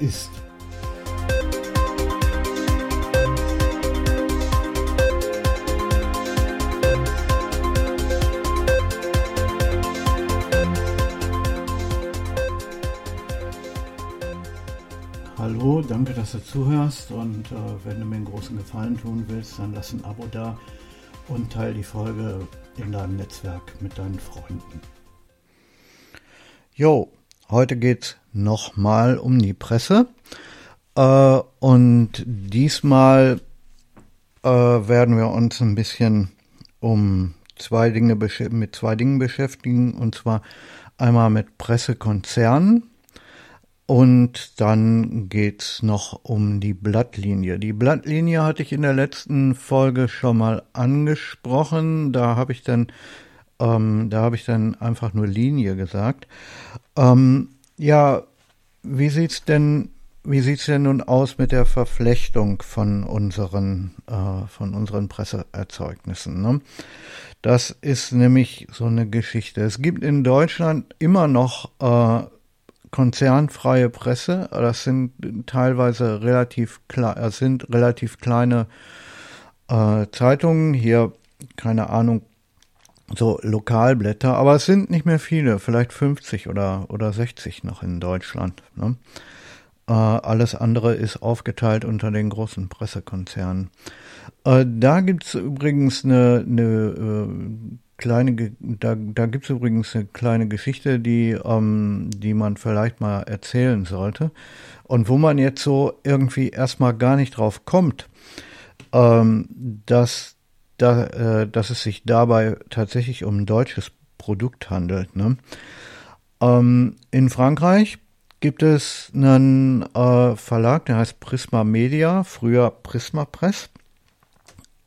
ist. Hallo, danke, dass du zuhörst und äh, wenn du mir einen großen Gefallen tun willst, dann lass ein Abo da und teile die Folge in deinem Netzwerk mit deinen Freunden. Jo, heute geht's nochmal um die Presse äh, und diesmal äh, werden wir uns ein bisschen um zwei Dinge mit zwei Dingen beschäftigen und zwar einmal mit Pressekonzernen und dann geht's noch um die Blattlinie. Die Blattlinie hatte ich in der letzten Folge schon mal angesprochen. Da habe ich dann, ähm, da habe ich dann einfach nur Linie gesagt. Ähm, ja, wie sieht's denn, denn nun aus mit der Verflechtung von unseren, äh, von unseren Presseerzeugnissen? Ne? Das ist nämlich so eine Geschichte. Es gibt in Deutschland immer noch äh, konzernfreie Presse. Das sind teilweise relativ klar, das sind relativ kleine äh, Zeitungen. Hier, keine Ahnung, so Lokalblätter, aber es sind nicht mehr viele, vielleicht 50 oder, oder 60 noch in Deutschland. Ne? Äh, alles andere ist aufgeteilt unter den großen Pressekonzernen. Äh, da gibt's übrigens eine, eine äh, kleine, da, da gibt es übrigens eine kleine Geschichte, die, ähm, die man vielleicht mal erzählen sollte. Und wo man jetzt so irgendwie erstmal gar nicht drauf kommt, ähm, dass, da, äh, dass es sich dabei tatsächlich um ein deutsches Produkt handelt. Ne? Ähm, in Frankreich gibt es einen äh, Verlag, der heißt Prisma Media, früher Prisma Press.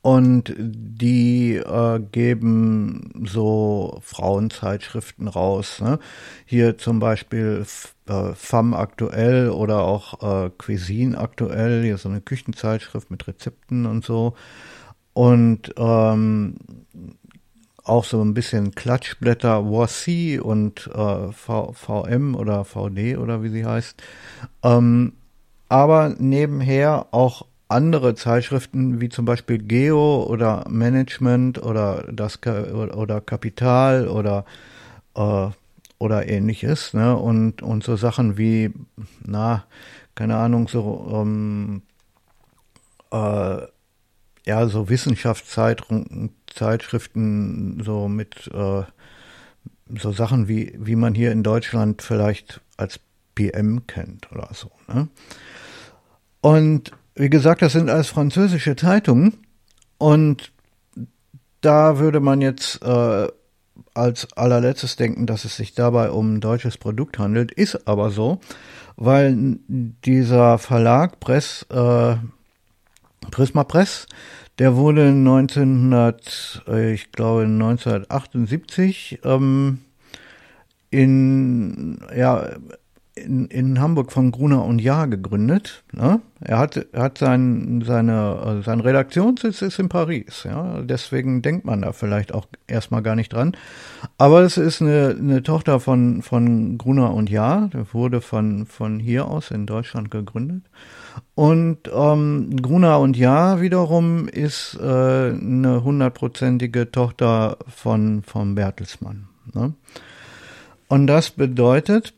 Und die äh, geben so Frauenzeitschriften raus. Ne? Hier zum Beispiel äh, Femme aktuell oder auch äh, Cuisine aktuell, hier so eine Küchenzeitschrift mit Rezepten und so. Und ähm, auch so ein bisschen Klatschblätter Voici und äh, v, VM oder VD oder wie sie heißt. Ähm, aber nebenher auch andere Zeitschriften wie zum Beispiel Geo oder Management oder das oder Kapital oder äh, oder ähnliches, ne? Und und so Sachen wie, na, keine Ahnung, so ähm, äh, ja, so Wissenschaftszeitschriften, so mit äh, so Sachen wie, wie man hier in Deutschland vielleicht als PM kennt oder so. Ne? Und wie gesagt, das sind alles französische Zeitungen und da würde man jetzt äh, als allerletztes denken, dass es sich dabei um ein deutsches Produkt handelt, ist aber so, weil dieser Verlag Press, äh, Prisma Press, der wurde 1900, äh, ich glaube 1978 ähm, in ja in, in Hamburg von Gruner und Jahr gegründet. Ne? Er hat, er hat sein, seine, sein Redaktionssitz ist in Paris. Ja? Deswegen denkt man da vielleicht auch erstmal gar nicht dran. Aber es ist eine, eine Tochter von, von Gruner und Jahr. Der wurde von, von hier aus in Deutschland gegründet. Und ähm, Gruner und Jahr wiederum ist äh, eine hundertprozentige Tochter von, von Bertelsmann. Ne? Und das bedeutet,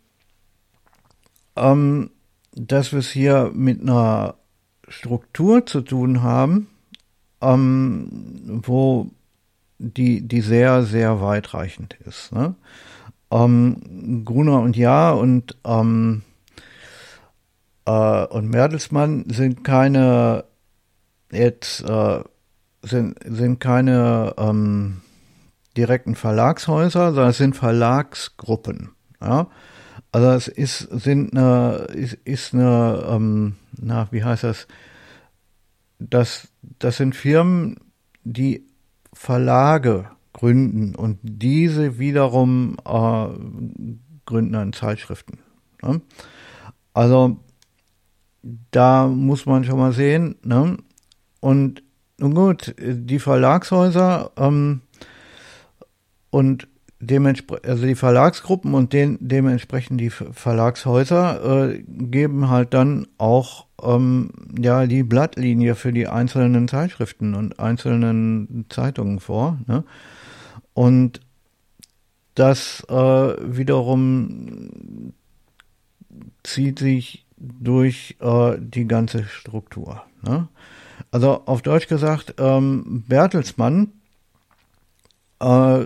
ähm, dass wir es hier mit einer Struktur zu tun haben, ähm, wo die, die sehr, sehr weitreichend ist. Ne? Ähm, Gruner und Jahr und, ähm, äh, und Mertelsmann sind keine jetzt äh, sind, sind keine ähm, direkten Verlagshäuser, sondern es sind Verlagsgruppen. Ja? Also es ist, sind eine, ist, ist eine, ähm, na, wie heißt das? Das, das sind Firmen, die Verlage gründen und diese wiederum äh, gründen dann Zeitschriften. Ne? Also da muss man schon mal sehen. Ne? Und nun gut, die Verlagshäuser ähm, und dementsprechend, also die Verlagsgruppen und den, dementsprechend die Verlagshäuser äh, geben halt dann auch ähm, ja die Blattlinie für die einzelnen Zeitschriften und einzelnen Zeitungen vor. Ne? Und das äh, wiederum zieht sich durch äh, die ganze Struktur. Ne? Also auf Deutsch gesagt, ähm, Bertelsmann äh,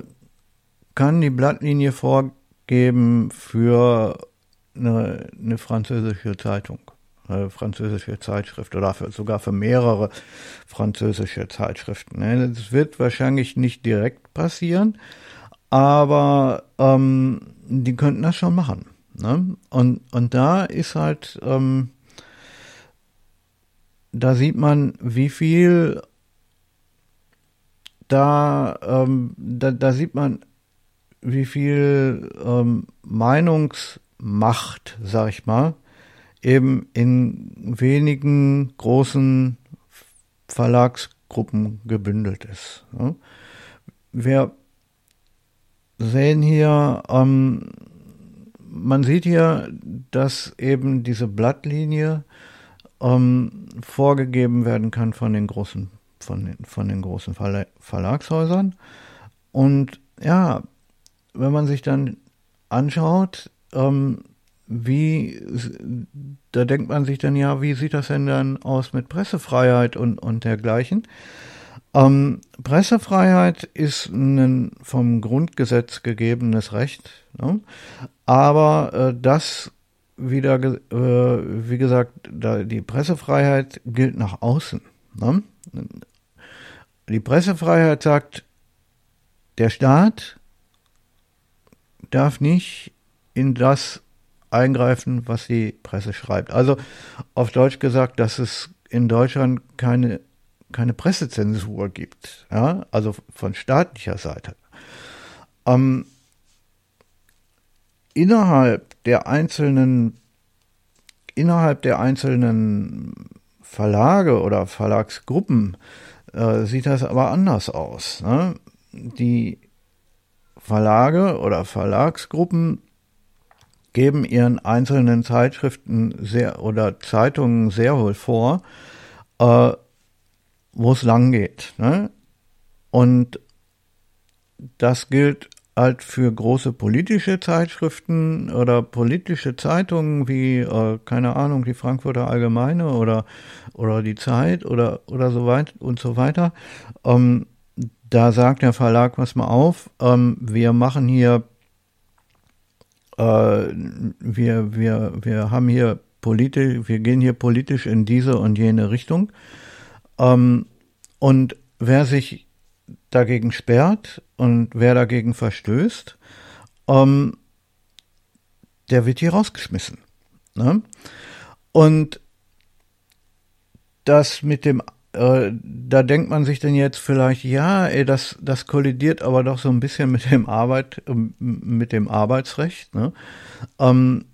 kann die Blattlinie vorgeben für eine, eine französische Zeitung, eine französische Zeitschrift oder für, sogar für mehrere französische Zeitschriften. Ne? Das wird wahrscheinlich nicht direkt passieren, aber ähm, die könnten das schon machen. Ne? Und, und da ist halt, ähm, da sieht man, wie viel da, ähm, da, da sieht man, wie viel ähm, Meinungsmacht, sag ich mal, eben in wenigen großen Verlagsgruppen gebündelt ist. Ja. Wir sehen hier, ähm, man sieht hier, dass eben diese Blattlinie ähm, vorgegeben werden kann von den großen, von den, von den großen Verlagshäusern. Und ja, wenn man sich dann anschaut, ähm, wie, da denkt man sich dann ja, wie sieht das denn dann aus mit Pressefreiheit und, und dergleichen? Ähm, Pressefreiheit ist ein vom Grundgesetz gegebenes Recht, ne? aber äh, das wieder, äh, wie gesagt, da, die Pressefreiheit gilt nach außen. Ne? Die Pressefreiheit sagt, der Staat darf nicht in das eingreifen, was die Presse schreibt. Also auf Deutsch gesagt, dass es in Deutschland keine, keine Pressezensur gibt, ja? also von staatlicher Seite. Ähm, innerhalb der einzelnen innerhalb der einzelnen Verlage oder Verlagsgruppen äh, sieht das aber anders aus. Ne? Die Verlage oder Verlagsgruppen geben ihren einzelnen Zeitschriften sehr oder Zeitungen sehr wohl vor, äh, wo es lang geht. Ne? Und das gilt halt für große politische Zeitschriften oder politische Zeitungen wie, äh, keine Ahnung, die Frankfurter Allgemeine oder, oder die Zeit oder, oder so weit und so weiter. Ähm, da sagt der Verlag, pass mal auf, ähm, wir machen hier, äh, wir, wir, wir haben hier politisch, wir gehen hier politisch in diese und jene Richtung. Ähm, und wer sich dagegen sperrt und wer dagegen verstößt, ähm, der wird hier rausgeschmissen. Ne? Und das mit dem äh, da denkt man sich dann jetzt vielleicht, ja, ey, das, das kollidiert aber doch so ein bisschen mit dem Arbeit, ähm, mit dem Arbeitsrecht, ne? Ähm,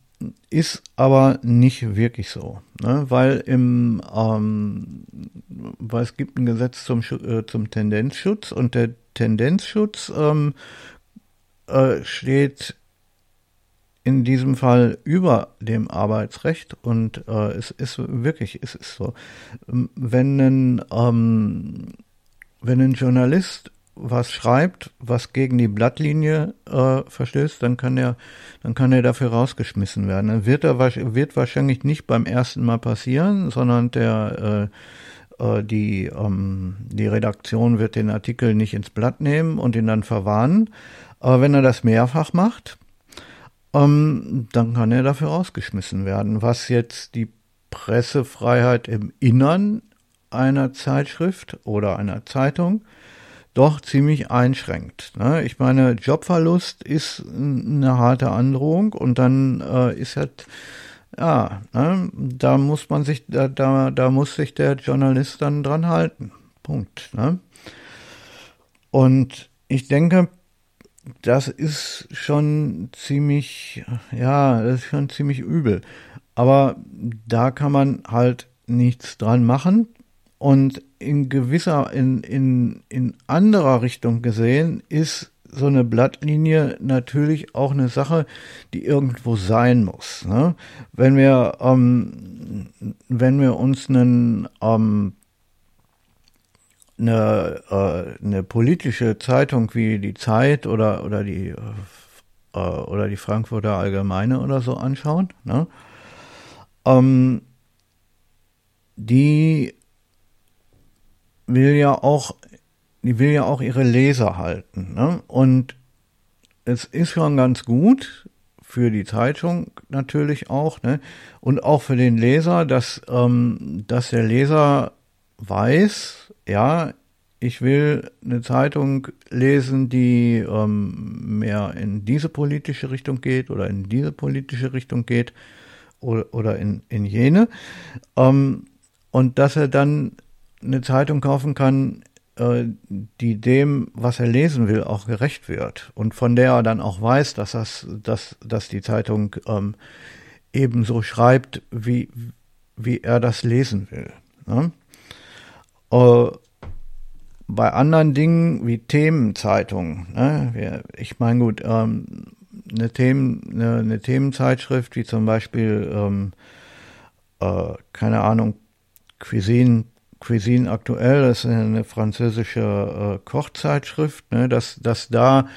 ist aber nicht wirklich so, ne? weil im, ähm, weil es gibt ein Gesetz zum, äh, zum Tendenzschutz und der Tendenzschutz ähm, äh, steht in diesem Fall über dem Arbeitsrecht und äh, es ist wirklich, es ist so, wenn ein, ähm, wenn ein Journalist was schreibt, was gegen die Blattlinie äh, verstößt, dann kann er, dann kann er dafür rausgeschmissen werden. Dann wird er wird wahrscheinlich nicht beim ersten Mal passieren, sondern der äh, äh, die ähm, die Redaktion wird den Artikel nicht ins Blatt nehmen und ihn dann verwarnen. Aber wenn er das mehrfach macht, ähm, dann kann er dafür rausgeschmissen werden. Was jetzt die Pressefreiheit im Innern einer Zeitschrift oder einer Zeitung doch ziemlich einschränkt. Ne? Ich meine, Jobverlust ist eine harte Androhung und dann äh, ist halt, ja, ne? da muss man sich, da, da, da muss sich der Journalist dann dran halten. Punkt. Ne? Und ich denke, das ist schon ziemlich, ja, das ist schon ziemlich übel. Aber da kann man halt nichts dran machen. Und in gewisser, in, in, in anderer Richtung gesehen ist so eine Blattlinie natürlich auch eine Sache, die irgendwo sein muss. Ne? Wenn wir, ähm, wenn wir uns einen, ähm, eine, äh, eine politische Zeitung wie die Zeit oder, oder die äh, oder die Frankfurter Allgemeine oder so anschauen, ne? ähm, die will ja auch die will ja auch ihre Leser halten. Ne? Und es ist schon ganz gut für die Zeitung natürlich auch, ne? Und auch für den Leser, dass, ähm, dass der Leser weiß, ja, ich will eine Zeitung lesen, die ähm, mehr in diese politische Richtung geht oder in diese politische Richtung geht oder, oder in, in jene. Ähm, und dass er dann eine Zeitung kaufen kann, äh, die dem, was er lesen will, auch gerecht wird und von der er dann auch weiß, dass das, dass, dass die Zeitung ähm, ebenso schreibt, wie, wie er das lesen will. Ne? Äh, bei anderen Dingen wie Themenzeitungen, ne? ich meine gut, ähm, eine, Themen, eine, eine, Themenzeitschrift wie zum Beispiel, ähm, äh, keine Ahnung, Cuisine Cuisine aktuell, das ist eine französische äh, Kochzeitschrift, ne, dass, dass da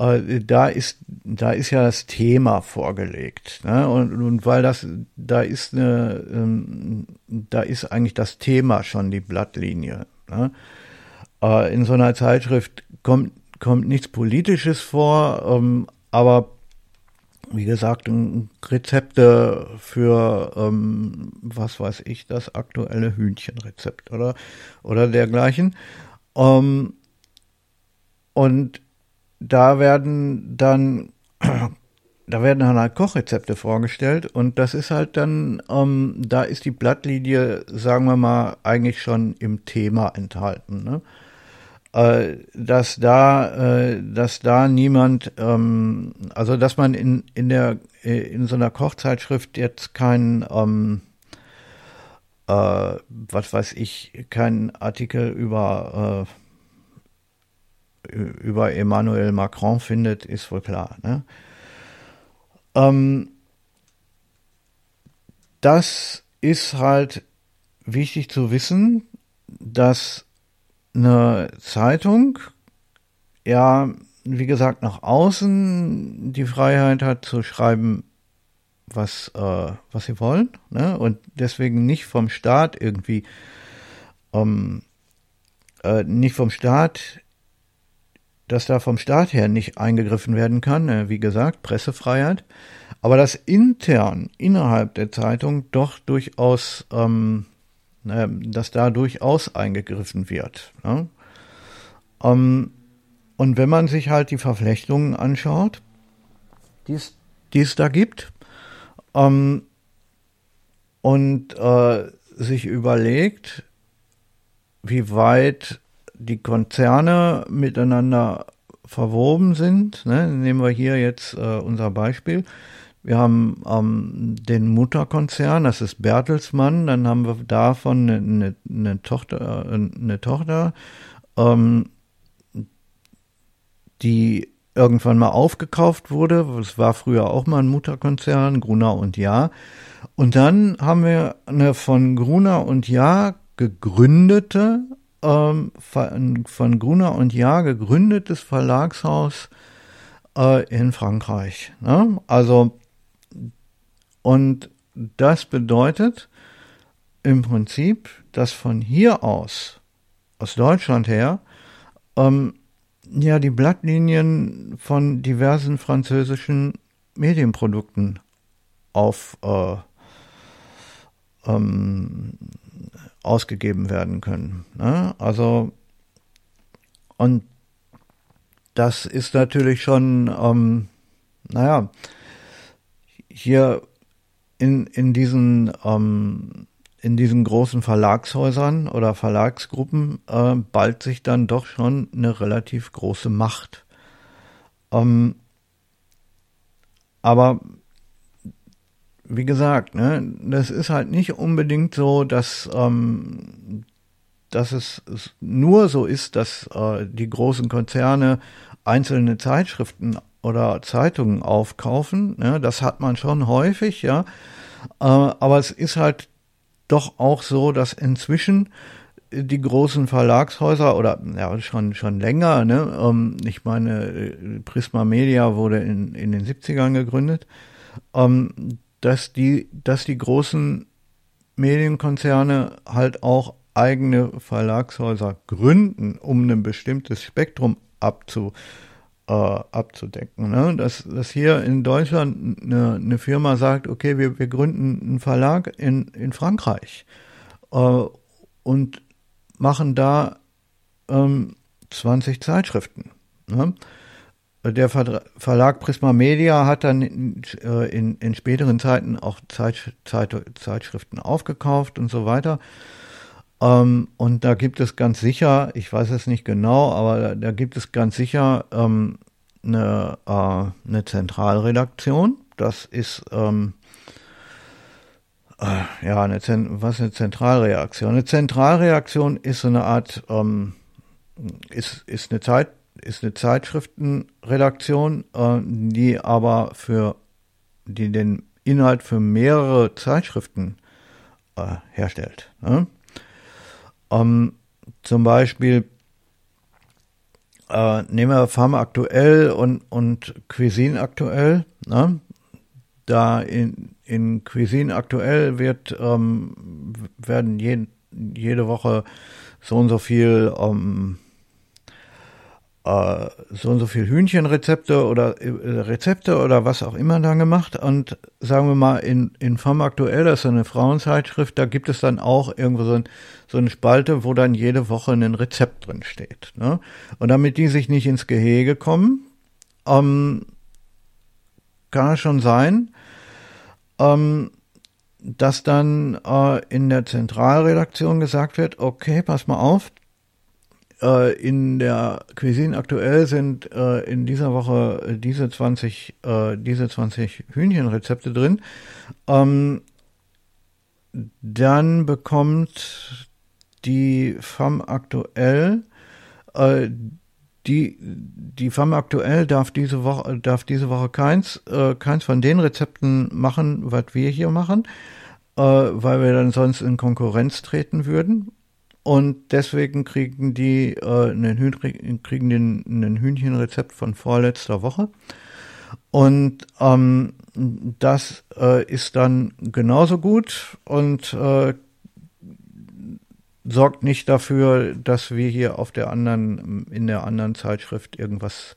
äh, da ist da ist ja das Thema vorgelegt ne? und, und weil das da ist eine ähm, da ist eigentlich das Thema schon die Blattlinie ne? äh, in so einer Zeitschrift kommt kommt nichts Politisches vor ähm, aber wie gesagt, Rezepte für, ähm, was weiß ich, das aktuelle Hühnchenrezept oder, oder dergleichen. Ähm, und da werden dann, da werden dann halt Kochrezepte vorgestellt und das ist halt dann, ähm, da ist die Blattlinie, sagen wir mal, eigentlich schon im Thema enthalten. Ne? äh, dass da, äh, dass da niemand, ähm, also dass man in in der äh, in so einer Kochzeitschrift jetzt kein ähm, äh, was weiß ich, kein Artikel über äh, über Emmanuel Macron findet, ist wohl klar. Ne? Ähm, das ist halt wichtig zu wissen, dass eine Zeitung, ja, wie gesagt, nach außen die Freiheit hat zu schreiben, was, äh, was sie wollen, ne? und deswegen nicht vom Staat irgendwie, ähm, äh, nicht vom Staat, dass da vom Staat her nicht eingegriffen werden kann, äh, wie gesagt, Pressefreiheit, aber dass intern, innerhalb der Zeitung doch durchaus ähm, dass da durchaus eingegriffen wird. Ne? Ähm, und wenn man sich halt die Verflechtungen anschaut, die es da gibt, ähm, und äh, sich überlegt, wie weit die Konzerne miteinander verwoben sind. Ne? Nehmen wir hier jetzt äh, unser Beispiel. Wir haben ähm, den Mutterkonzern, das ist Bertelsmann, dann haben wir davon eine, eine, eine Tochter, äh, eine Tochter, ähm, die irgendwann mal aufgekauft wurde. Es war früher auch mal ein Mutterkonzern, Gruner und Jahr. Und dann haben wir eine von Gruner und Jahr gegründete, ähm, von Gruner und Jahr gegründetes Verlagshaus äh, in Frankreich. Ne? Also und das bedeutet im Prinzip, dass von hier aus, aus Deutschland her, ähm, ja, die Blattlinien von diversen französischen Medienprodukten auf äh, ähm, ausgegeben werden können. Ne? Also und das ist natürlich schon, ähm, naja, hier in, in diesen ähm, in diesen großen Verlagshäusern oder Verlagsgruppen äh, ballt sich dann doch schon eine relativ große Macht. Ähm, aber wie gesagt, ne, das ist halt nicht unbedingt so, dass, ähm, dass es, nur so ist, dass äh, die großen Konzerne einzelne Zeitschriften oder Zeitungen aufkaufen. Ne? Das hat man schon häufig, ja. Äh, aber es ist halt doch auch so, dass inzwischen die großen Verlagshäuser oder ja schon schon länger, ne? Ähm, ich meine, Prisma Media wurde in, in den 70ern gegründet, ähm, dass die, dass die großen Medienkonzerne halt auch eigene Verlagshäuser gründen, um ein bestimmtes Spektrum abzu, äh, abzudecken. Ne? Dass, dass hier in Deutschland eine, eine Firma sagt, okay, wir, wir gründen einen Verlag in, in Frankreich äh, und machen da ähm, 20 Zeitschriften. Ne? Der Verlag Prisma Media hat dann in, äh, in, in späteren Zeiten auch Zeit, Zeit, Zeitschriften aufgekauft und so weiter. Ähm, und da gibt es ganz sicher, ich weiß es nicht genau, aber da, da gibt es ganz sicher ähm, eine, äh, eine Zentralredaktion. Das ist ähm, äh, ja eine was ist eine Zentralreaktion? Eine Zentralreaktion ist so eine Art ähm, ist ist eine Zeit ist eine Zeitschriftenredaktion, äh, die aber für die den Inhalt für mehrere Zeitschriften äh, herstellt. Ne? Ähm, zum Beispiel äh, nehmen wir Farm aktuell und, und Cuisine aktuell. Ne? Da in, in Cuisine aktuell wird, ähm, werden je, jede Woche so und so viel ähm, äh, so und so viel Hühnchenrezepte oder äh, Rezepte oder was auch immer dann gemacht. Und sagen wir mal, in, in Femme Aktuell, das ist eine Frauenzeitschrift, da gibt es dann auch irgendwo so, ein, so eine Spalte, wo dann jede Woche ein Rezept drin steht. Ne? Und damit die sich nicht ins Gehege kommen, ähm, kann es schon sein, ähm, dass dann äh, in der Zentralredaktion gesagt wird, okay, pass mal auf, äh, in der Cuisine aktuell sind äh, in dieser Woche diese 20, äh, diese 20 Hühnchenrezepte drin. Ähm, dann bekommt die Femme aktuell äh, die, die Femme aktuell darf diese Woche, darf diese Woche keins, äh, keins von den Rezepten machen, was wir hier machen, äh, weil wir dann sonst in Konkurrenz treten würden. Und deswegen kriegen die äh, einen, Hühn, kriegen den, ein Hühnchenrezept von vorletzter Woche. Und ähm, das äh, ist dann genauso gut und äh, sorgt nicht dafür, dass wir hier auf der anderen, in der anderen Zeitschrift irgendwas,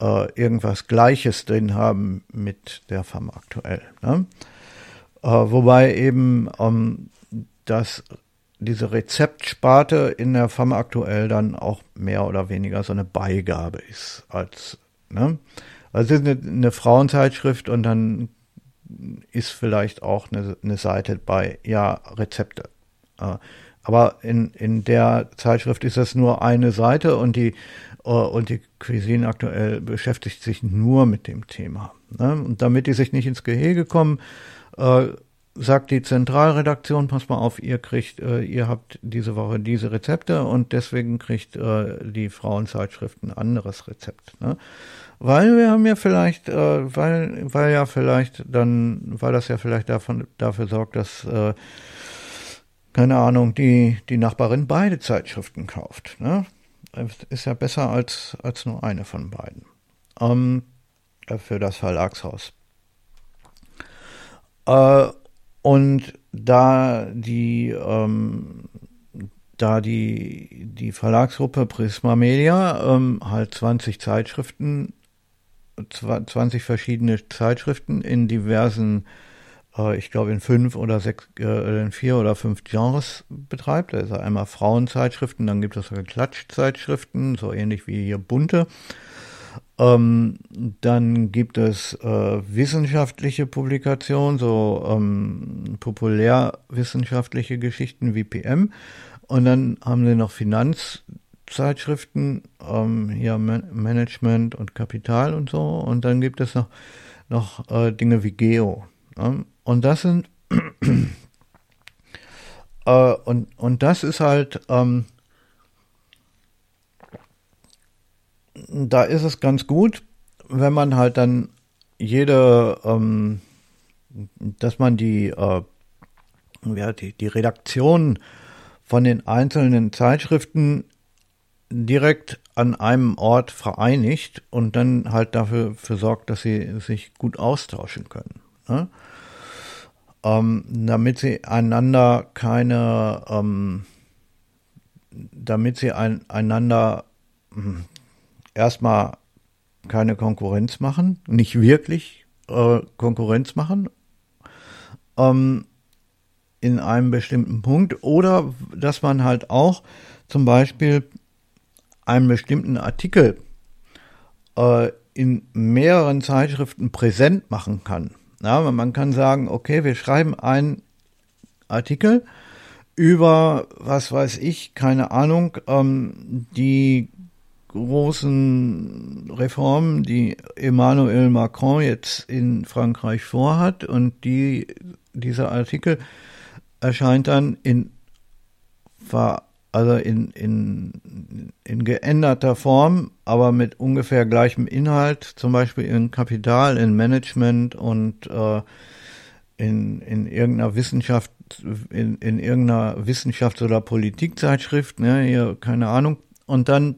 äh, irgendwas Gleiches drin haben mit der FAM aktuell. Ne? Äh, wobei eben ähm, das diese Rezeptsparte in der FAM aktuell dann auch mehr oder weniger so eine Beigabe ist als, ne? Also es ist eine, eine Frauenzeitschrift und dann ist vielleicht auch eine, eine Seite bei, ja, Rezepte. Äh, aber in, in der Zeitschrift ist das nur eine Seite und die, äh, und die Cuisine aktuell beschäftigt sich nur mit dem Thema. Ne? Und damit die sich nicht ins Gehege kommen, äh, sagt die Zentralredaktion, pass mal auf, ihr kriegt, äh, ihr habt diese Woche diese Rezepte und deswegen kriegt äh, die Frauenzeitschrift ein anderes Rezept. Ne? Weil wir haben ja vielleicht, äh, weil, weil ja vielleicht dann, weil das ja vielleicht davon, dafür sorgt, dass, äh, keine Ahnung, die, die Nachbarin beide Zeitschriften kauft. Ne? Ist ja besser als, als nur eine von beiden. Ähm, für das Verlagshaus. Äh, und da die, ähm, da die, die Verlagsgruppe Prisma Media ähm, halt 20 Zeitschriften, 20 verschiedene Zeitschriften in diversen, äh, ich glaube in fünf oder sechs, äh, in vier oder fünf Genres betreibt. Also einmal Frauenzeitschriften, dann gibt es Klatschzeitschriften, so ähnlich wie hier bunte. Ähm, dann gibt es äh, wissenschaftliche Publikationen, so ähm, populärwissenschaftliche Geschichten wie PM. Und dann haben sie noch Finanzzeitschriften, ähm, hier Man Management und Kapital und so. Und dann gibt es noch, noch äh, Dinge wie Geo. Ne? Und das sind äh, und, und das ist halt ähm, da ist es ganz gut, wenn man halt dann jede, ähm, dass man die, äh, ja, die, die Redaktion von den einzelnen Zeitschriften direkt an einem Ort vereinigt und dann halt dafür für sorgt, dass sie sich gut austauschen können. Ne? Ähm, damit sie einander keine, ähm, damit sie ein, einander hm, erstmal keine Konkurrenz machen, nicht wirklich äh, Konkurrenz machen ähm, in einem bestimmten Punkt oder dass man halt auch zum Beispiel einen bestimmten Artikel äh, in mehreren Zeitschriften präsent machen kann. Ja, man kann sagen, okay, wir schreiben einen Artikel über, was weiß ich, keine Ahnung, ähm, die großen Reformen, die Emmanuel Macron jetzt in Frankreich vorhat und die, dieser Artikel erscheint dann in, also in, in, in geänderter Form, aber mit ungefähr gleichem Inhalt, zum Beispiel in Kapital, in Management und äh, in, in irgendeiner Wissenschaft, in, in irgendeiner Wissenschafts- oder Politikzeitschrift, ne, hier, keine Ahnung. Und dann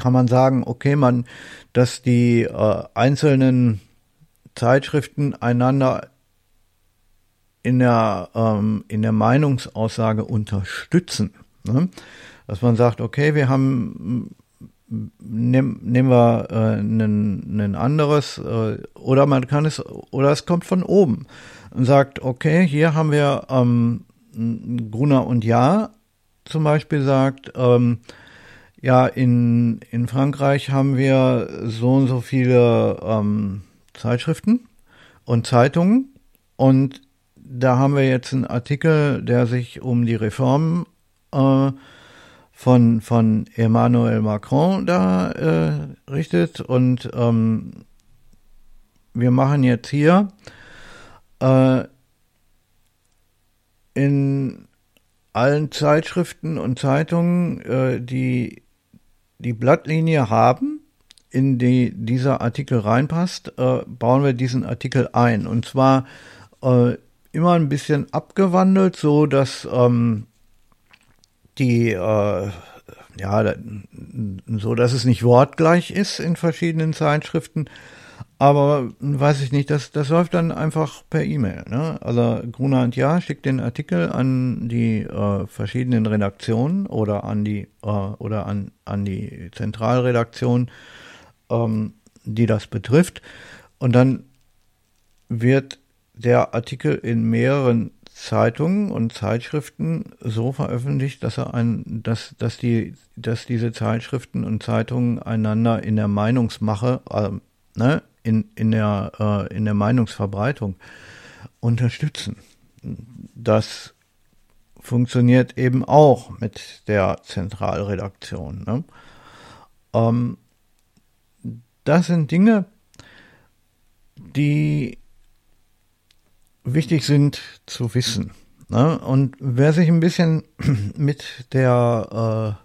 kann man sagen, okay, man, dass die äh, einzelnen Zeitschriften einander in der, ähm, in der Meinungsaussage unterstützen. Ne? Dass man sagt, okay, wir haben, nehm, nehmen wir äh, ein anderes, äh, oder man kann es, oder es kommt von oben und sagt, okay, hier haben wir ähm, Gruner und Ja zum Beispiel sagt, ähm, ja, in, in Frankreich haben wir so und so viele ähm, Zeitschriften und Zeitungen. Und da haben wir jetzt einen Artikel, der sich um die Reformen äh, von, von Emmanuel Macron da äh, richtet. Und ähm, wir machen jetzt hier äh, in allen Zeitschriften und Zeitungen, äh, die die Blattlinie haben, in die dieser Artikel reinpasst, äh, bauen wir diesen Artikel ein. Und zwar äh, immer ein bisschen abgewandelt, so dass ähm, die äh, ja so dass es nicht wortgleich ist in verschiedenen Zeitschriften, aber weiß ich nicht, das, das läuft dann einfach per E-Mail. Ne? Also Gruner und Ja schickt den Artikel an die äh, verschiedenen Redaktionen oder an die äh, oder an, an die Zentralredaktion, ähm, die das betrifft. Und dann wird der Artikel in mehreren Zeitungen und Zeitschriften so veröffentlicht, dass er ein, dass, dass die, dass diese Zeitschriften und Zeitungen einander in der Meinungsmache, äh, ne, in, in, der, äh, in der Meinungsverbreitung unterstützen. Das funktioniert eben auch mit der Zentralredaktion. Ne? Ähm, das sind Dinge, die wichtig sind zu wissen. Ne? Und wer sich ein bisschen mit der,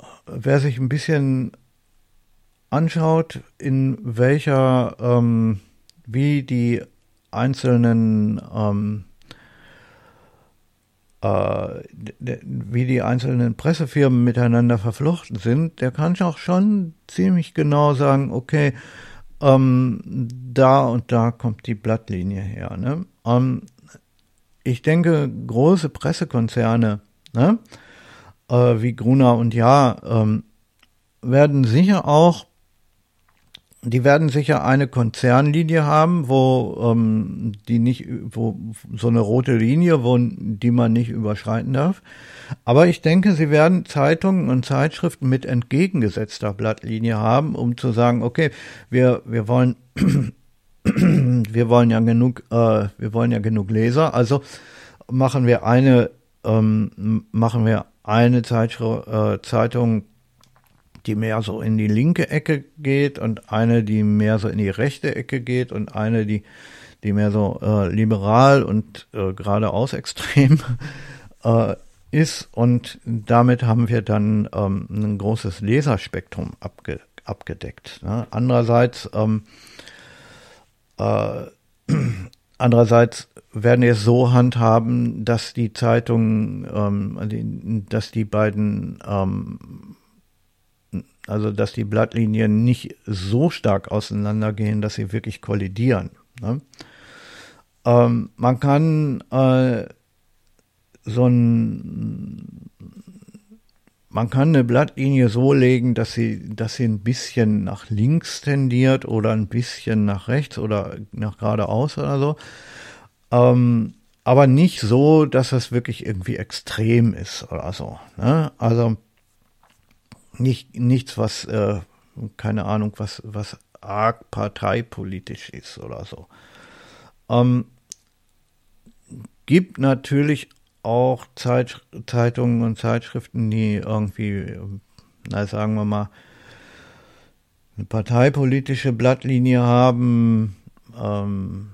äh, wer sich ein bisschen anschaut, in welcher, ähm, wie die einzelnen, ähm, äh, wie die einzelnen Pressefirmen miteinander verflochten sind, der kann auch schon ziemlich genau sagen, okay, ähm, da und da kommt die Blattlinie her. Ne? Ähm, ich denke, große Pressekonzerne, ne, äh, wie Gruner und Ja, ähm, werden sicher auch die werden sicher eine Konzernlinie haben, wo ähm, die nicht, wo so eine rote Linie, wo die man nicht überschreiten darf. Aber ich denke, sie werden Zeitungen und Zeitschriften mit entgegengesetzter Blattlinie haben, um zu sagen, okay, wir wir wollen wir wollen ja genug, äh, wir wollen ja genug Leser, also machen wir eine ähm, machen wir eine Zeitschrift, äh, Zeitung die mehr so in die linke Ecke geht und eine, die mehr so in die rechte Ecke geht und eine, die, die mehr so äh, liberal und äh, geradeaus extrem äh, ist und damit haben wir dann ähm, ein großes Leserspektrum abge abgedeckt. Ne? Andererseits, ähm, äh, andererseits werden wir es so handhaben, dass die Zeitungen, ähm, dass die beiden, ähm, also dass die Blattlinien nicht so stark auseinandergehen, dass sie wirklich kollidieren. Ne? Ähm, man kann äh, so ein man kann eine Blattlinie so legen, dass sie, dass sie ein bisschen nach links tendiert oder ein bisschen nach rechts oder nach geradeaus oder so. Ähm, aber nicht so, dass das wirklich irgendwie extrem ist oder so. Ne? Also nicht, nichts, was, äh, keine Ahnung, was, was arg parteipolitisch ist oder so. Ähm, gibt natürlich auch Zeit, Zeitungen und Zeitschriften, die irgendwie, na sagen wir mal, eine parteipolitische Blattlinie haben, ähm,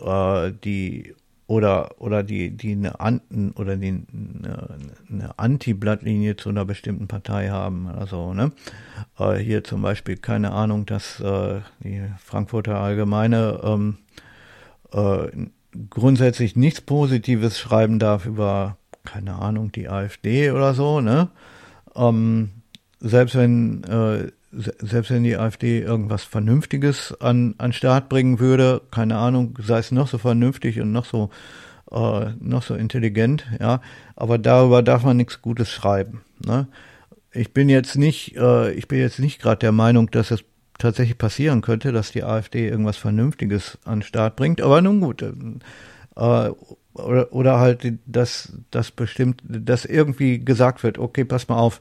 äh, die oder oder die die eine An oder die eine, eine Anti-Blattlinie zu einer bestimmten Partei haben also ne äh, hier zum Beispiel keine Ahnung dass äh, die Frankfurter Allgemeine ähm, äh, grundsätzlich nichts Positives schreiben darf über, keine Ahnung, die AfD oder so, ne? Ähm, selbst wenn, äh, selbst wenn die AfD irgendwas Vernünftiges an, an Start bringen würde, keine Ahnung, sei es noch so vernünftig und noch so, äh, noch so intelligent, ja, aber darüber darf man nichts Gutes schreiben, ne? Ich bin jetzt nicht, äh, ich bin jetzt nicht gerade der Meinung, dass es tatsächlich passieren könnte, dass die AfD irgendwas Vernünftiges an den Start bringt. Aber nun gut. Äh, oder, oder halt, dass, dass bestimmt, dass irgendwie gesagt wird, okay, pass mal auf,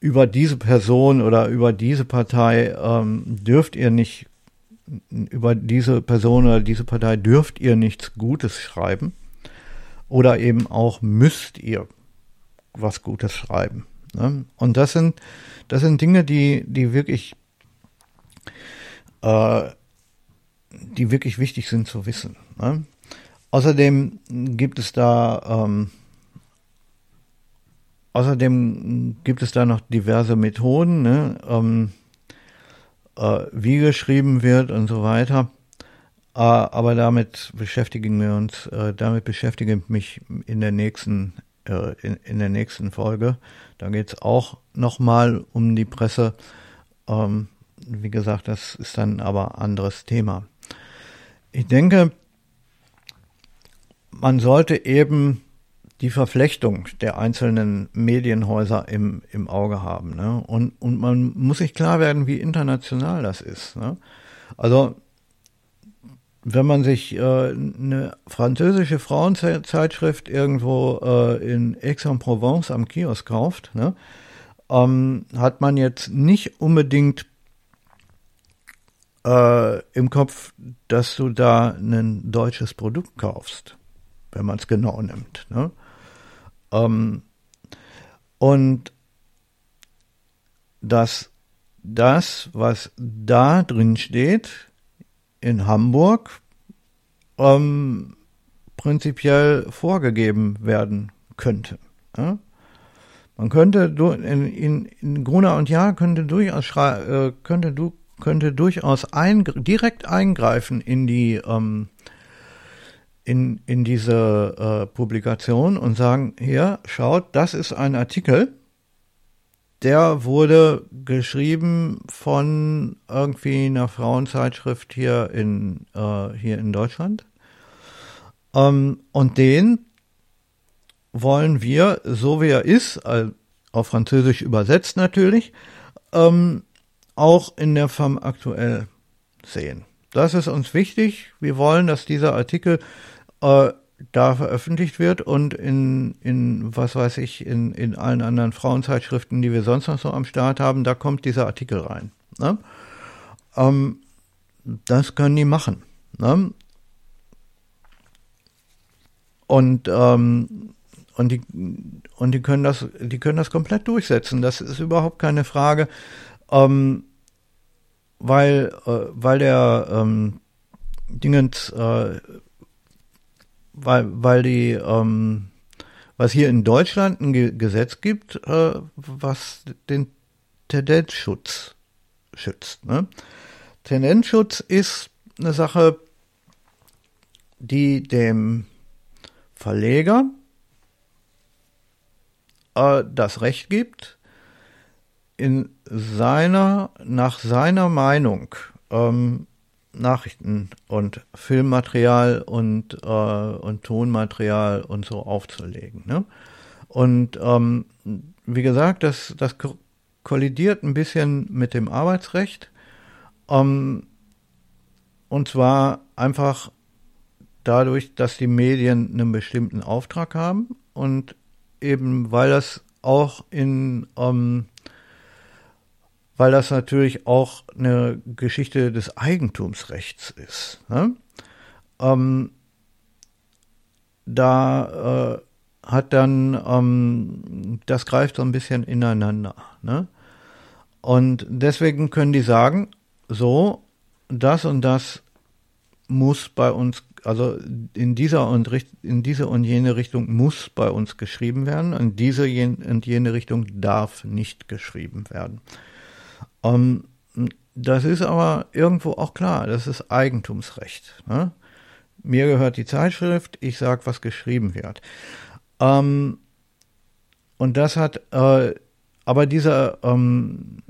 über diese Person oder über diese Partei ähm, dürft ihr nicht, über diese Person oder diese Partei dürft ihr nichts Gutes schreiben. Oder eben auch müsst ihr was Gutes schreiben. Ne? Und das sind, das sind Dinge, die, die wirklich äh, die wirklich wichtig sind zu wissen. Ne? Außerdem gibt es da ähm, außerdem gibt es da noch diverse Methoden, ne? ähm, äh, wie geschrieben wird und so weiter. Äh, aber damit beschäftigen wir uns, äh, damit beschäftige ich mich in der nächsten äh, in, in der nächsten Folge. Da geht es auch nochmal um die Presse. Ähm, wie gesagt, das ist dann aber anderes Thema. Ich denke, man sollte eben die Verflechtung der einzelnen Medienhäuser im, im Auge haben. Ne? Und, und man muss sich klar werden, wie international das ist. Ne? Also, wenn man sich äh, eine französische Frauenzeitschrift irgendwo äh, in Aix-en-Provence am Kiosk kauft, ne, ähm, hat man jetzt nicht unbedingt äh, im Kopf, dass du da ein deutsches Produkt kaufst, wenn man es genau nimmt. Ne? Ähm, und dass das, was da drin steht, in Hamburg, ähm, prinzipiell vorgegeben werden könnte. Ja? Man könnte in, in, in Gruner und Jahr könnte durchaus äh, könnte du könnte durchaus ein, direkt eingreifen in die ähm, in, in diese äh, Publikation und sagen, hier, schaut, das ist ein Artikel, der wurde geschrieben von irgendwie einer Frauenzeitschrift hier in, äh, hier in Deutschland. Ähm, und den wollen wir, so wie er ist, äh, auf Französisch übersetzt natürlich, ähm, auch in der FAM aktuell sehen. Das ist uns wichtig. Wir wollen, dass dieser Artikel äh, da veröffentlicht wird und in, in, was weiß ich, in, in allen anderen Frauenzeitschriften, die wir sonst noch so am Start haben, da kommt dieser Artikel rein. Ne? Ähm, das können die machen. Ne? Und, ähm, und, die, und die, können das, die können das komplett durchsetzen. Das ist überhaupt keine Frage. Ähm, weil, äh, weil der ähm, Dingens, äh, weil, weil die, ähm, was hier in Deutschland ein Ge Gesetz gibt, äh, was den Tendenzschutz schützt. Ne? Tendenzschutz ist eine Sache, die dem Verleger äh, das Recht gibt, in seiner, nach seiner Meinung ähm, Nachrichten und Filmmaterial und, äh, und Tonmaterial und so aufzulegen. Ne? Und ähm, wie gesagt, das, das kollidiert ein bisschen mit dem Arbeitsrecht. Ähm, und zwar einfach dadurch, dass die Medien einen bestimmten Auftrag haben und eben weil das auch in ähm, weil das natürlich auch eine Geschichte des Eigentumsrechts ist. Ne? Ähm, da äh, hat dann, ähm, das greift so ein bisschen ineinander. Ne? Und deswegen können die sagen, so, das und das muss bei uns, also in dieser und in diese und jene Richtung muss bei uns geschrieben werden, in diese und jene Richtung darf nicht geschrieben werden. Ähm, das ist aber irgendwo auch klar, das ist Eigentumsrecht. Ne? Mir gehört die Zeitschrift, ich sage, was geschrieben wird. Ähm, und das hat, äh, aber dieser, ähm,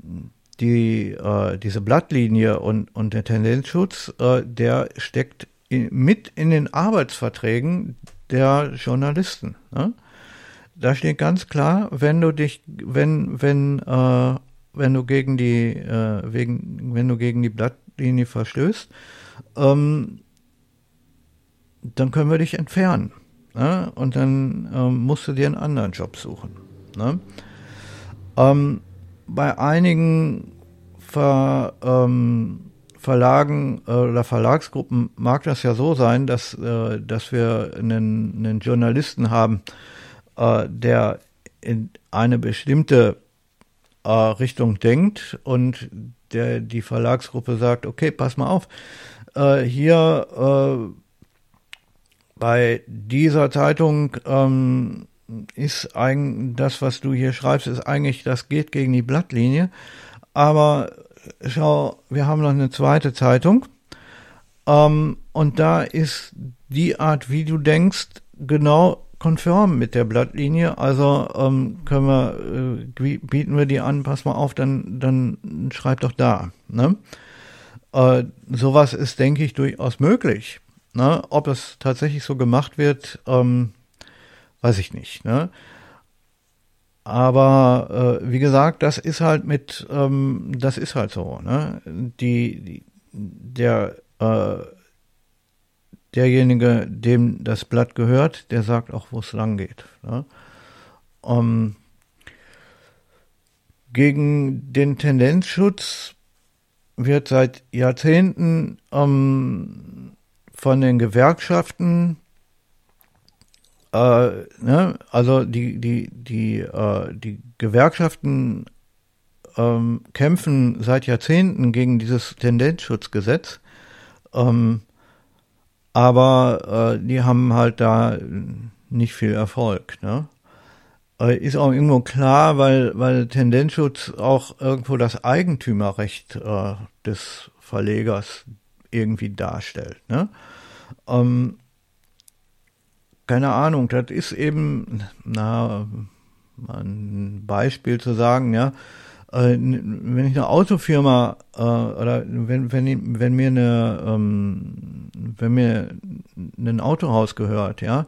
die, äh, diese Blattlinie und, und der Tendenzschutz, äh, der steckt in, mit in den Arbeitsverträgen der Journalisten. Ne? Da steht ganz klar, wenn du dich, wenn, wenn äh, wenn du gegen die, äh, wegen, wenn du gegen die Blattlinie verstößt, ähm, dann können wir dich entfernen. Ne? Und dann ähm, musst du dir einen anderen Job suchen. Ne? Ähm, bei einigen Ver, ähm, Verlagen äh, oder Verlagsgruppen mag das ja so sein, dass, äh, dass wir einen, einen Journalisten haben, äh, der in eine bestimmte äh, Richtung denkt und der, die Verlagsgruppe sagt, okay, pass mal auf, äh, hier äh, bei dieser Zeitung ähm, ist eigentlich das, was du hier schreibst, ist eigentlich, das geht gegen die Blattlinie. Aber schau, wir haben noch eine zweite Zeitung. Ähm, und da ist die Art, wie du denkst, genau konform mit der Blattlinie, also ähm, können wir, äh, bieten wir die an, pass mal auf, dann, dann schreib doch da. Ne? Äh, sowas ist, denke ich, durchaus möglich. Ne? Ob es tatsächlich so gemacht wird, ähm, weiß ich nicht. Ne? Aber äh, wie gesagt, das ist halt mit, ähm, das ist halt so. Ne? Die, die der äh, derjenige, dem das Blatt gehört, der sagt auch, wo es lang geht. Ne? Um, gegen den Tendenzschutz wird seit Jahrzehnten um, von den Gewerkschaften, äh, ne, also die, die, die, äh, die Gewerkschaften ähm, kämpfen seit Jahrzehnten gegen dieses Tendenzschutzgesetz. Ähm, aber äh, die haben halt da nicht viel Erfolg. Ne? Äh, ist auch irgendwo klar, weil, weil Tendenzschutz auch irgendwo das Eigentümerrecht äh, des Verlegers irgendwie darstellt. Ne? Ähm, keine Ahnung, das ist eben, na, ein Beispiel zu sagen, ja, wenn ich eine Autofirma äh, oder wenn, wenn, wenn mir eine, ähm, wenn mir ein Autohaus gehört, ja,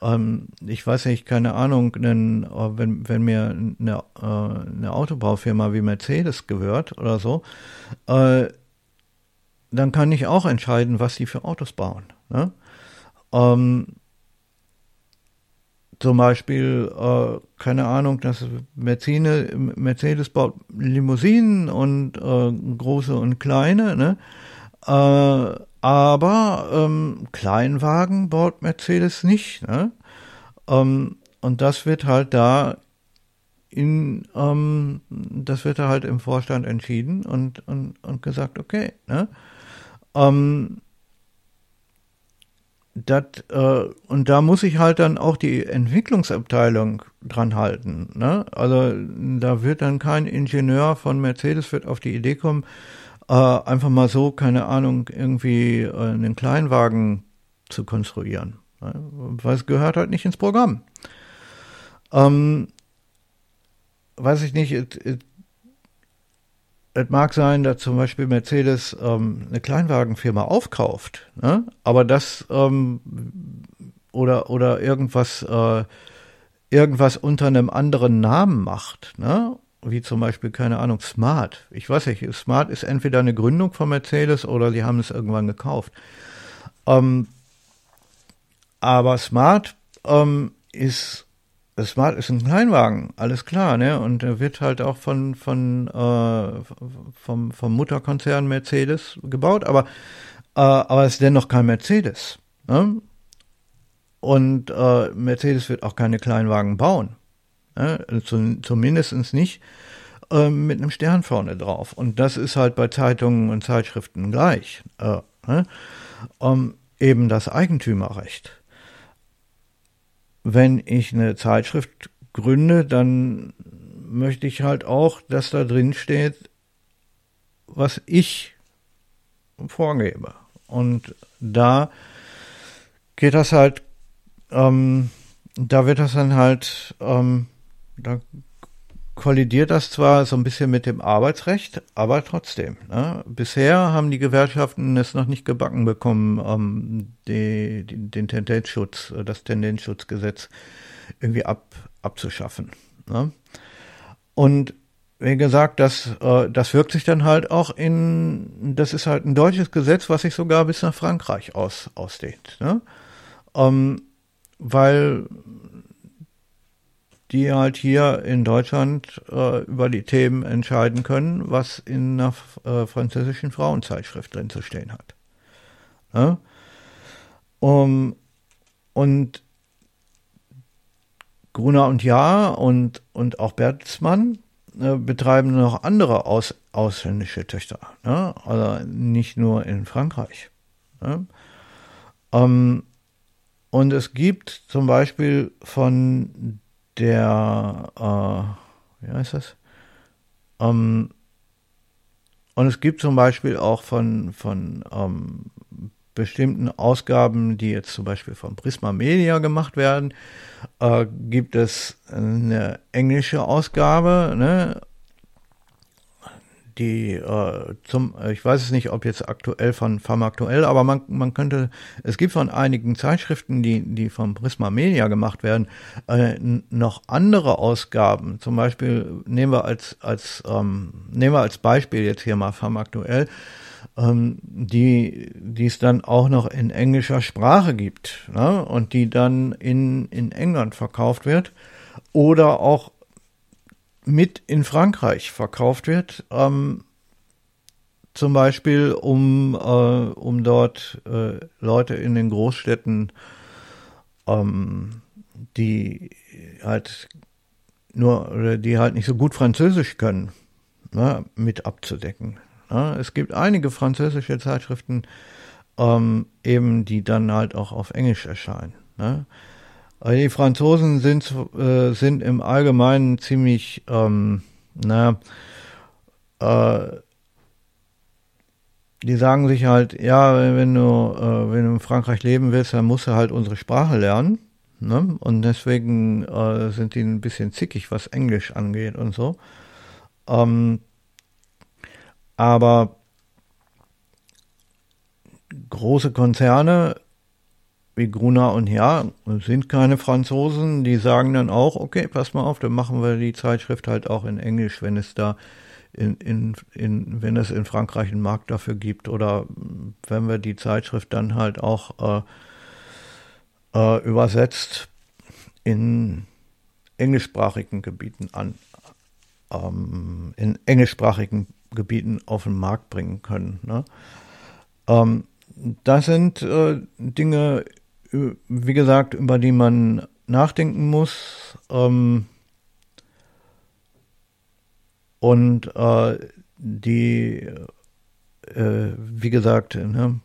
ähm, ich weiß nicht, keine Ahnung, einen, äh, wenn, wenn mir eine, äh, eine Autobaufirma wie Mercedes gehört oder so, äh, dann kann ich auch entscheiden, was die für Autos bauen. Ne? Ähm, zum Beispiel, äh, keine Ahnung, dass Mercedes, Mercedes baut Limousinen und äh, große und kleine, ne? Äh, aber ähm, Kleinwagen baut Mercedes nicht, ne? Ähm, und das wird halt da in, ähm, das wird da halt im Vorstand entschieden und, und, und gesagt, okay, ne? Ähm, dat, äh, und da muss ich halt dann auch die Entwicklungsabteilung dran halten. Ne? Also da wird dann kein Ingenieur von Mercedes wird auf die Idee kommen, äh, einfach mal so, keine Ahnung, irgendwie äh, einen Kleinwagen zu konstruieren. Ne? Weil es gehört halt nicht ins Programm. Ähm, weiß ich nicht, it, it, es mag sein, dass zum Beispiel Mercedes ähm, eine Kleinwagenfirma aufkauft, ne? aber das ähm, oder oder irgendwas äh, irgendwas unter einem anderen Namen macht, ne? wie zum Beispiel keine Ahnung Smart. Ich weiß nicht, Smart ist entweder eine Gründung von Mercedes oder die haben es irgendwann gekauft. Ähm, aber Smart ähm, Smart ist ein Kleinwagen, alles klar, ne? Und er wird halt auch von, von äh, vom, vom Mutterkonzern Mercedes gebaut, aber, äh, aber es ist dennoch kein Mercedes. Ne? Und äh, Mercedes wird auch keine Kleinwagen bauen. Ne? Zumindest nicht äh, mit einem Stern vorne drauf. Und das ist halt bei Zeitungen und Zeitschriften gleich. Äh, ne? um, eben das Eigentümerrecht wenn ich eine Zeitschrift gründe, dann möchte ich halt auch, dass da drin steht, was ich vorgebe. Und da geht das halt, ähm, da wird das dann halt, ähm, da kollidiert das zwar so ein bisschen mit dem Arbeitsrecht, aber trotzdem. Ne? Bisher haben die Gewerkschaften es noch nicht gebacken bekommen, ähm, die, den Tendenzschutz, äh, das Tendenzschutzgesetz irgendwie ab, abzuschaffen. Ne? Und wie gesagt, das, äh, das wirkt sich dann halt auch in, das ist halt ein deutsches Gesetz, was sich sogar bis nach Frankreich aus, ausdehnt. Ne? Ähm, weil die halt hier in Deutschland äh, über die Themen entscheiden können, was in einer äh, französischen Frauenzeitschrift drin zu stehen hat. Ja? Um, und Gruner und Jahr und, und auch Bertelsmann äh, betreiben noch andere aus, ausländische Töchter. Ne? Also nicht nur in Frankreich. Ne? Um, und es gibt zum Beispiel von der, äh, wie heißt das? Ähm, und es gibt zum Beispiel auch von, von ähm, bestimmten Ausgaben, die jetzt zum Beispiel von Prisma Media gemacht werden, äh, gibt es eine englische Ausgabe, ne? Die äh, zum, ich weiß es nicht, ob jetzt aktuell von Pharmaktuell, aber man, man könnte, es gibt von einigen Zeitschriften, die, die vom Prisma Media gemacht werden, äh, noch andere Ausgaben. Zum Beispiel nehmen wir als, als, ähm, nehmen wir als Beispiel jetzt hier mal Pharmaktuell, ähm, die, die es dann auch noch in englischer Sprache gibt, ne? und die dann in, in England verkauft wird. Oder auch mit in Frankreich verkauft wird. Ähm, zum Beispiel, um, äh, um dort äh, Leute in den Großstädten, ähm, die halt nur, die halt nicht so gut Französisch können, ne, mit abzudecken. Ne? Es gibt einige französische Zeitschriften, ähm, eben, die dann halt auch auf Englisch erscheinen. Ne? Die Franzosen sind, äh, sind im Allgemeinen ziemlich, ähm, na, äh, die sagen sich halt, ja, wenn du, äh, wenn du in Frankreich leben willst, dann musst du halt unsere Sprache lernen. Ne? Und deswegen äh, sind die ein bisschen zickig, was Englisch angeht und so. Ähm, aber große Konzerne wie Gruner und Ja sind keine Franzosen, die sagen dann auch, okay, pass mal auf, dann machen wir die Zeitschrift halt auch in Englisch, wenn es da in, in, in, wenn es in Frankreich einen Markt dafür gibt oder wenn wir die Zeitschrift dann halt auch äh, äh, übersetzt in englischsprachigen Gebieten an, ähm, in englischsprachigen Gebieten auf den Markt bringen können. Ne? Ähm, das sind äh, Dinge, wie gesagt, über die man nachdenken muss. Ähm, und äh, die, äh, wie gesagt, ne,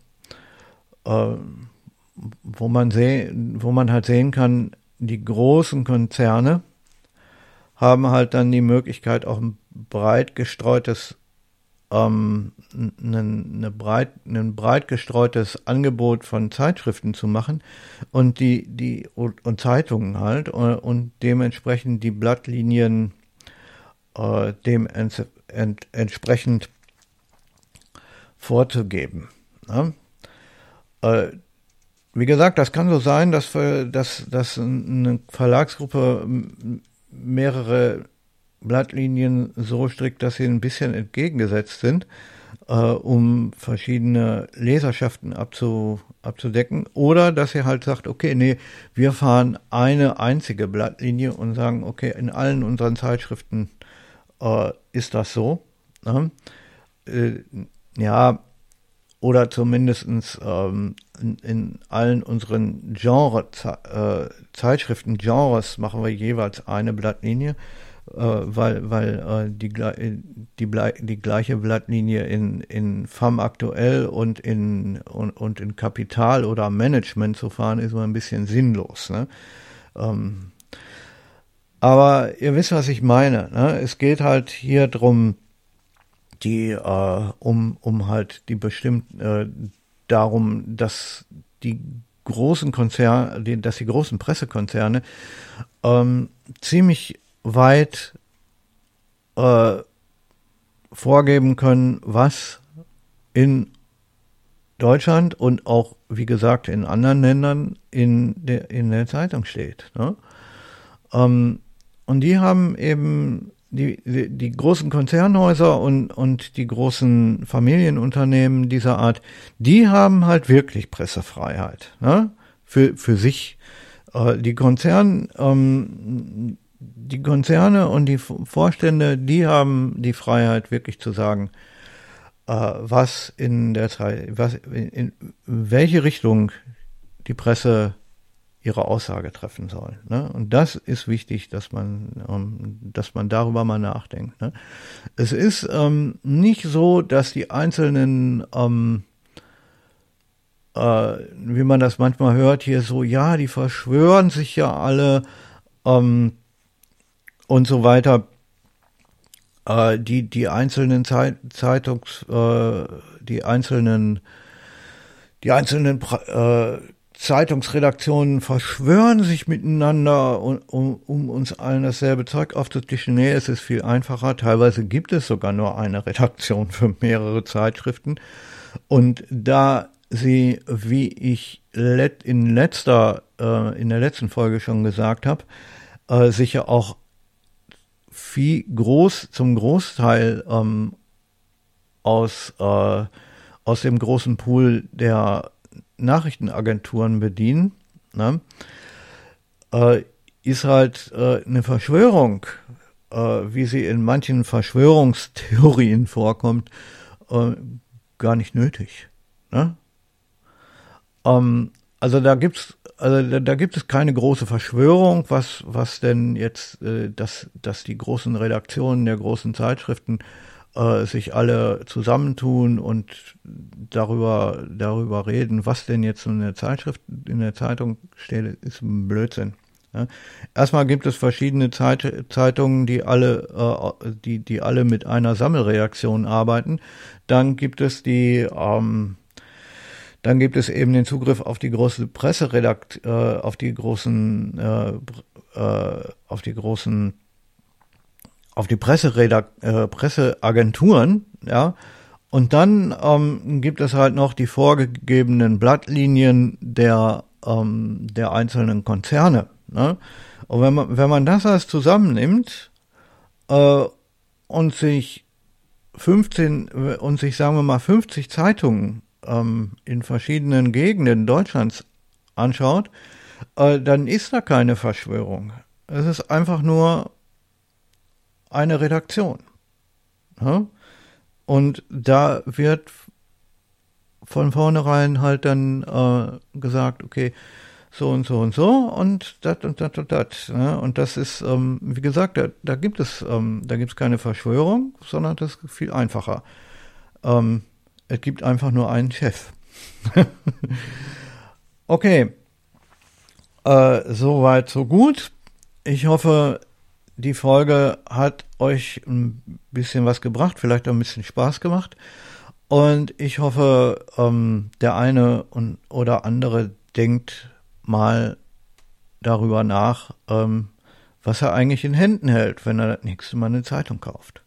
äh, wo man seh, wo man halt sehen kann, die großen Konzerne haben halt dann die Möglichkeit, auch ein breit gestreutes, ähm, eine breit, ein breit gestreutes Angebot von Zeitschriften zu machen und die, die, und, und Zeitungen halt und, und dementsprechend die Blattlinien äh, dem ent, ent, entsprechend vorzugeben. Ne? Äh, wie gesagt, das kann so sein, dass, dass, dass eine Verlagsgruppe mehrere Blattlinien so strickt, dass sie ein bisschen entgegengesetzt sind, äh, um verschiedene Leserschaften abzu, abzudecken. Oder dass sie halt sagt, okay, nee, wir fahren eine einzige Blattlinie und sagen, okay, in allen unseren Zeitschriften äh, ist das so. Ne? Äh, ja, oder zumindestens ähm, in, in, allen unseren Genre, äh, Zeitschriften, Genres machen wir jeweils eine Blattlinie, weil, weil äh, die, die, die gleiche Blattlinie in, in FAM aktuell und in, und, und in Kapital oder Management zu fahren, ist immer ein bisschen sinnlos. Ne? Ähm, aber ihr wisst, was ich meine. Ne? Es geht halt hier drum, die äh, um um halt die bestimmt äh, darum, dass die großen Konzerne, dass die großen Pressekonzerne ähm, ziemlich weit äh, vorgeben können, was in Deutschland und auch, wie gesagt, in anderen Ländern in der, in der Zeitung steht. Ne? Ähm, und die haben eben die, die, die großen Konzernhäuser und, und die großen Familienunternehmen dieser Art, die haben halt wirklich Pressefreiheit ne? für, für sich. Äh, die Konzern, ähm, die Konzerne und die Vorstände, die haben die Freiheit wirklich zu sagen, äh, was in der Zeit, was in, in welche Richtung die Presse ihre Aussage treffen soll. Ne? Und das ist wichtig, dass man, ähm, dass man darüber mal nachdenkt. Ne? Es ist ähm, nicht so, dass die einzelnen, ähm, äh, wie man das manchmal hört, hier so, ja, die verschwören sich ja alle ähm, und so weiter. Äh, die die einzelnen Zeit, Zeitungs, äh, die einzelnen die einzelnen äh, Zeitungsredaktionen verschwören sich miteinander, um, um, uns allen dasselbe Zeug aufzutischen. Nee, es ist viel einfacher. Teilweise gibt es sogar nur eine Redaktion für mehrere Zeitschriften. Und da sie, wie ich let, in letzter, äh, in der letzten Folge schon gesagt habe, äh, sicher auch viel groß, zum Großteil ähm, aus, äh, aus dem großen Pool der Nachrichtenagenturen bedienen, ne, äh, ist halt äh, eine Verschwörung, äh, wie sie in manchen Verschwörungstheorien vorkommt, äh, gar nicht nötig. Ne? Ähm, also da gibt's also da, gibt es keine große Verschwörung, was was denn jetzt, äh, dass dass die großen Redaktionen der großen Zeitschriften äh, sich alle zusammentun und darüber, darüber reden, was denn jetzt in der Zeitschrift, in der Zeitung steht, ist ein Blödsinn. Ja. Erstmal gibt es verschiedene Zeit, Zeitungen, die alle, äh, die, die alle mit einer Sammelreaktion arbeiten. Dann gibt es die, ähm, dann gibt es eben den Zugriff auf die große Presseredakt, äh, auf die großen, äh, äh, auf die großen auf die Presseredakt äh, Presseagenturen, ja, und dann ähm, gibt es halt noch die vorgegebenen Blattlinien der, ähm, der einzelnen Konzerne. Ne? Und wenn man, wenn man das alles zusammennimmt äh, und sich 15 und sich, sagen wir mal, 50 Zeitungen ähm, in verschiedenen Gegenden Deutschlands anschaut, äh, dann ist da keine Verschwörung. Es ist einfach nur eine Redaktion. Ja? Und da wird von vornherein halt dann äh, gesagt, okay, so und so und so und das und das und das. Ne? Und das ist, ähm, wie gesagt, da, da gibt es, ähm, da gibt keine Verschwörung, sondern das ist viel einfacher. Ähm, es gibt einfach nur einen Chef. Okay, äh, soweit, so gut. Ich hoffe, die Folge hat euch ein bisschen was gebracht, vielleicht ein bisschen Spaß gemacht. Und ich hoffe, ähm, der eine und, oder andere denkt mal darüber nach, ähm, was er eigentlich in Händen hält, wenn er das nächste Mal eine Zeitung kauft.